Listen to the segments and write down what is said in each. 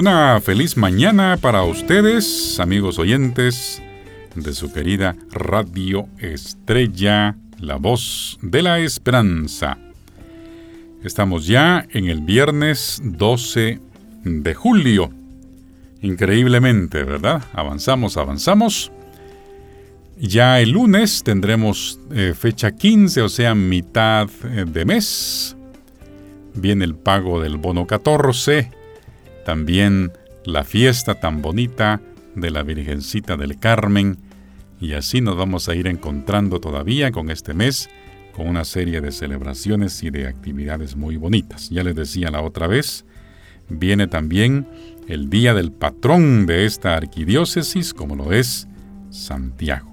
Una feliz mañana para ustedes, amigos oyentes de su querida Radio Estrella, la voz de la esperanza. Estamos ya en el viernes 12 de julio. Increíblemente, ¿verdad? Avanzamos, avanzamos. Ya el lunes tendremos eh, fecha 15, o sea, mitad eh, de mes. Viene el pago del bono 14. También la fiesta tan bonita de la Virgencita del Carmen. Y así nos vamos a ir encontrando todavía con este mes, con una serie de celebraciones y de actividades muy bonitas. Ya les decía la otra vez, viene también el día del patrón de esta arquidiócesis, como lo es Santiago.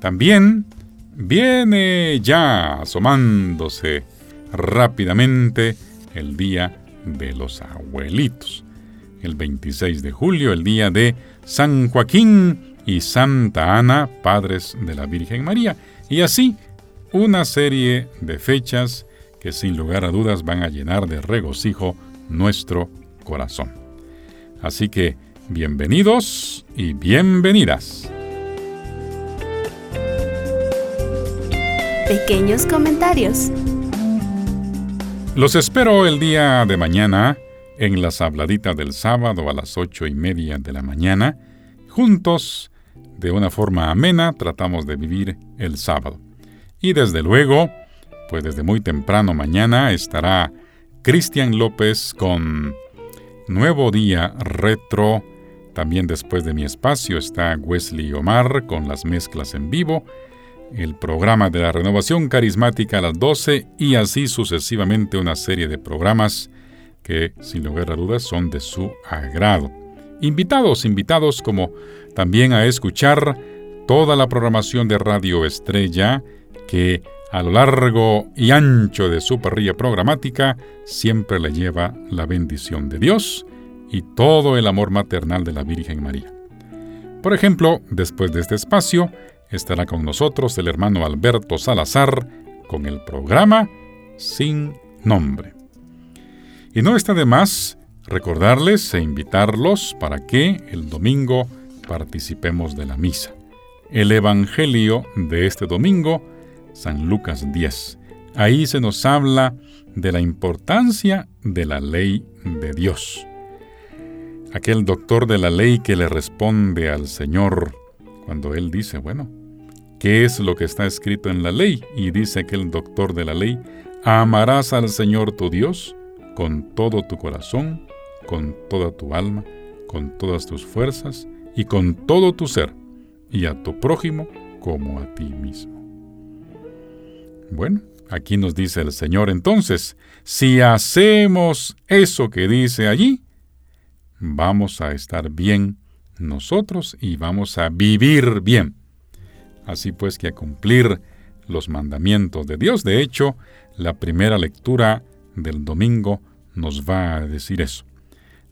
También viene ya asomándose rápidamente el Día de los Abuelitos. El 26 de julio, el día de San Joaquín y Santa Ana, padres de la Virgen María. Y así, una serie de fechas que sin lugar a dudas van a llenar de regocijo nuestro corazón. Así que, bienvenidos y bienvenidas. Pequeños comentarios. Los espero el día de mañana en las habladitas del sábado a las ocho y media de la mañana. Juntos, de una forma amena, tratamos de vivir el sábado. Y desde luego, pues desde muy temprano mañana estará Cristian López con Nuevo Día Retro. También después de mi espacio está Wesley Omar con las mezclas en vivo el programa de la renovación carismática a las 12 y así sucesivamente una serie de programas que sin lugar a dudas son de su agrado. Invitados, invitados como también a escuchar toda la programación de Radio Estrella que a lo largo y ancho de su parrilla programática siempre le lleva la bendición de Dios y todo el amor maternal de la Virgen María. Por ejemplo, después de este espacio, estará con nosotros el hermano Alberto Salazar con el programa Sin Nombre. Y no está de más recordarles e invitarlos para que el domingo participemos de la misa. El Evangelio de este domingo, San Lucas 10. Ahí se nos habla de la importancia de la ley de Dios. Aquel doctor de la ley que le responde al Señor cuando él dice, bueno, ¿qué es lo que está escrito en la ley? Y dice aquel doctor de la ley, amarás al Señor tu Dios con todo tu corazón, con toda tu alma, con todas tus fuerzas y con todo tu ser, y a tu prójimo como a ti mismo. Bueno, aquí nos dice el Señor entonces, si hacemos eso que dice allí, vamos a estar bien nosotros y vamos a vivir bien. Así pues que a cumplir los mandamientos de Dios. De hecho, la primera lectura del domingo nos va a decir eso.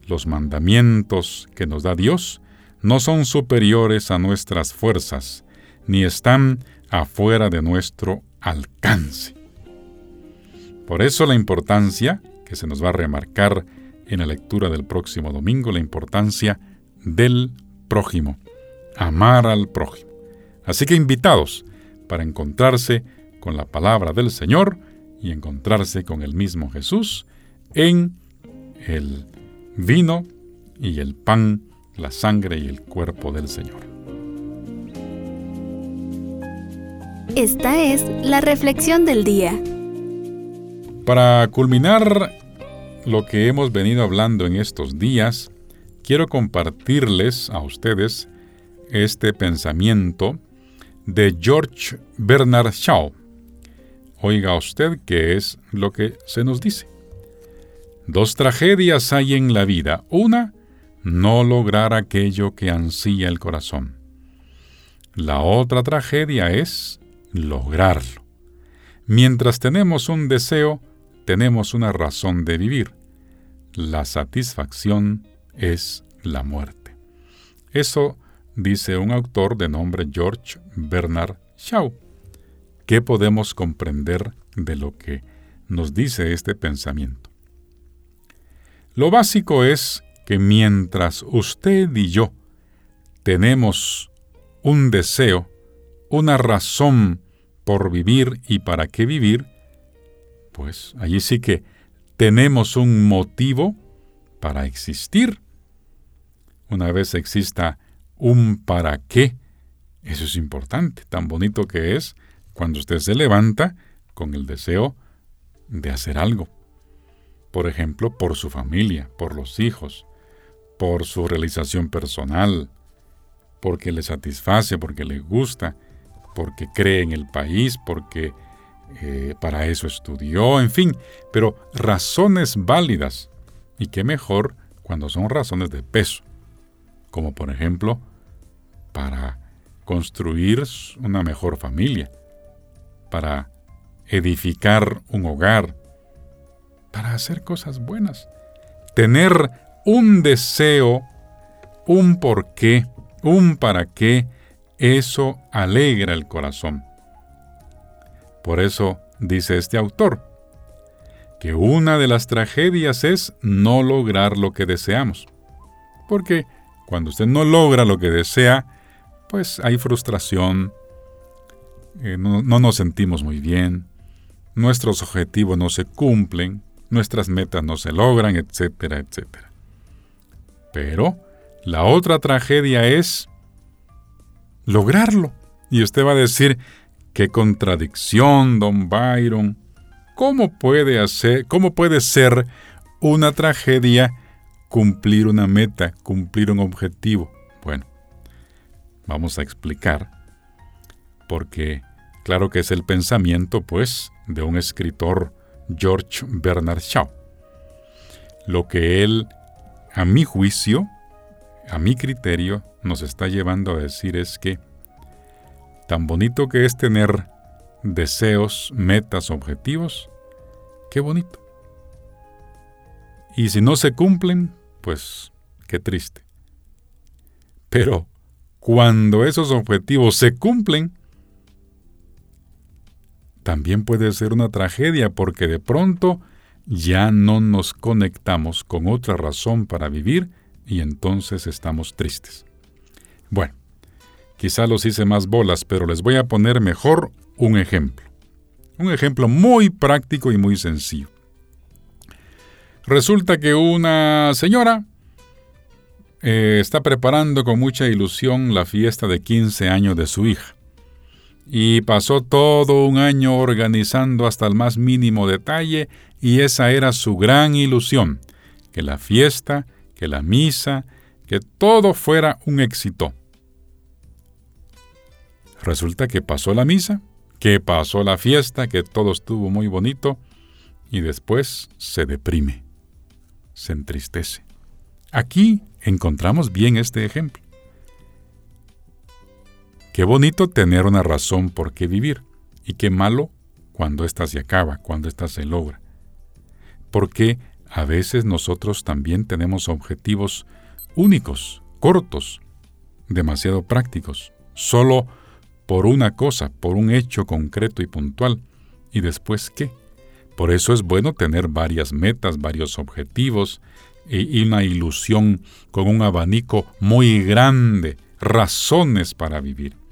Los mandamientos que nos da Dios no son superiores a nuestras fuerzas, ni están afuera de nuestro alcance. Por eso la importancia, que se nos va a remarcar en la lectura del próximo domingo, la importancia del prójimo, amar al prójimo. Así que invitados para encontrarse con la palabra del Señor y encontrarse con el mismo Jesús en el vino y el pan, la sangre y el cuerpo del Señor. Esta es la reflexión del día. Para culminar lo que hemos venido hablando en estos días, quiero compartirles a ustedes este pensamiento de George Bernard Shaw. Oiga usted qué es lo que se nos dice. Dos tragedias hay en la vida. Una, no lograr aquello que ansía el corazón. La otra tragedia es lograrlo. Mientras tenemos un deseo, tenemos una razón de vivir. La satisfacción es la muerte. Eso dice un autor de nombre George Bernard Shaw. ¿Qué podemos comprender de lo que nos dice este pensamiento? Lo básico es que mientras usted y yo tenemos un deseo, una razón por vivir y para qué vivir, pues allí sí que tenemos un motivo para existir. Una vez exista un para qué, eso es importante, tan bonito que es cuando usted se levanta con el deseo de hacer algo. Por ejemplo, por su familia, por los hijos, por su realización personal, porque le satisface, porque le gusta, porque cree en el país, porque eh, para eso estudió, en fin, pero razones válidas. Y qué mejor cuando son razones de peso, como por ejemplo para construir una mejor familia, para edificar un hogar, para hacer cosas buenas, tener un deseo, un porqué, un para qué, eso alegra el corazón. Por eso dice este autor, que una de las tragedias es no lograr lo que deseamos. Porque cuando usted no logra lo que desea, pues hay frustración, eh, no, no nos sentimos muy bien, nuestros objetivos no se cumplen, nuestras metas no se logran, etcétera, etcétera. Pero la otra tragedia es lograrlo. Y usted va a decir, qué contradicción, don Byron. ¿Cómo puede, hacer, ¿Cómo puede ser una tragedia cumplir una meta, cumplir un objetivo? Bueno, vamos a explicar, porque claro que es el pensamiento, pues, de un escritor, George Bernard Shaw. Lo que él, a mi juicio, a mi criterio, nos está llevando a decir es que tan bonito que es tener deseos, metas, objetivos, qué bonito. Y si no se cumplen, pues qué triste. Pero cuando esos objetivos se cumplen, también puede ser una tragedia porque de pronto ya no nos conectamos con otra razón para vivir y entonces estamos tristes. Bueno, quizá los hice más bolas, pero les voy a poner mejor un ejemplo. Un ejemplo muy práctico y muy sencillo. Resulta que una señora eh, está preparando con mucha ilusión la fiesta de 15 años de su hija. Y pasó todo un año organizando hasta el más mínimo detalle y esa era su gran ilusión, que la fiesta que la misa, que todo fuera un éxito. Resulta que pasó la misa, que pasó la fiesta, que todo estuvo muy bonito y después se deprime, se entristece. Aquí encontramos bien este ejemplo. Qué bonito tener una razón por qué vivir y qué malo cuando ésta se acaba, cuando ésta se logra. Porque a veces nosotros también tenemos objetivos únicos, cortos, demasiado prácticos, solo por una cosa, por un hecho concreto y puntual. ¿Y después qué? Por eso es bueno tener varias metas, varios objetivos y una ilusión con un abanico muy grande, razones para vivir.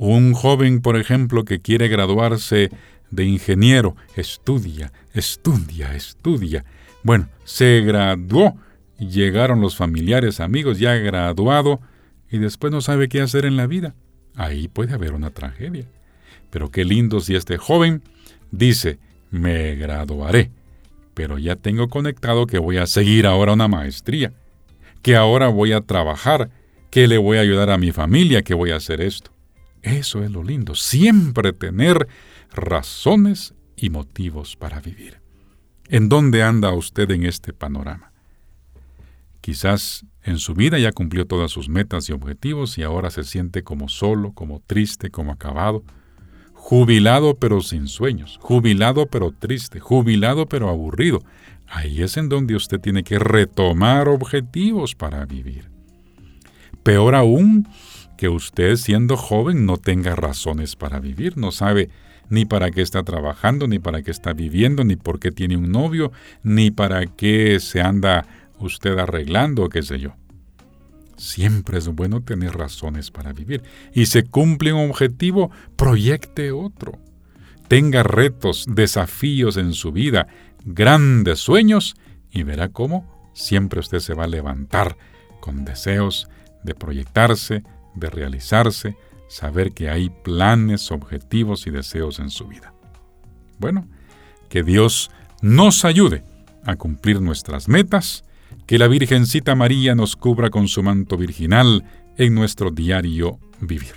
Un joven, por ejemplo, que quiere graduarse de ingeniero, estudia, estudia, estudia, bueno, se graduó, llegaron los familiares, amigos, ya graduado, y después no sabe qué hacer en la vida. Ahí puede haber una tragedia. Pero qué lindo si este joven dice, me graduaré, pero ya tengo conectado que voy a seguir ahora una maestría, que ahora voy a trabajar, que le voy a ayudar a mi familia, que voy a hacer esto. Eso es lo lindo, siempre tener razones y motivos para vivir. ¿En dónde anda usted en este panorama? Quizás en su vida ya cumplió todas sus metas y objetivos y ahora se siente como solo, como triste, como acabado, jubilado pero sin sueños, jubilado pero triste, jubilado pero aburrido. Ahí es en donde usted tiene que retomar objetivos para vivir. Peor aún, que usted siendo joven no tenga razones para vivir, no sabe ni para qué está trabajando, ni para qué está viviendo, ni por qué tiene un novio, ni para qué se anda usted arreglando, qué sé yo. Siempre es bueno tener razones para vivir. Y se cumple un objetivo, proyecte otro. Tenga retos, desafíos en su vida, grandes sueños y verá cómo siempre usted se va a levantar con deseos de proyectarse, de realizarse, saber que hay planes, objetivos y deseos en su vida. Bueno, que Dios nos ayude a cumplir nuestras metas, que la Virgencita María nos cubra con su manto virginal en nuestro diario vivir.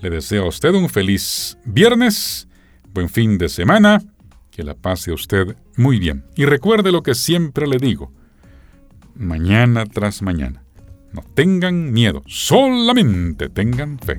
Le deseo a usted un feliz viernes, buen fin de semana, que la pase usted muy bien. Y recuerde lo que siempre le digo, mañana tras mañana. No tengan miedo, solamente tengan fe.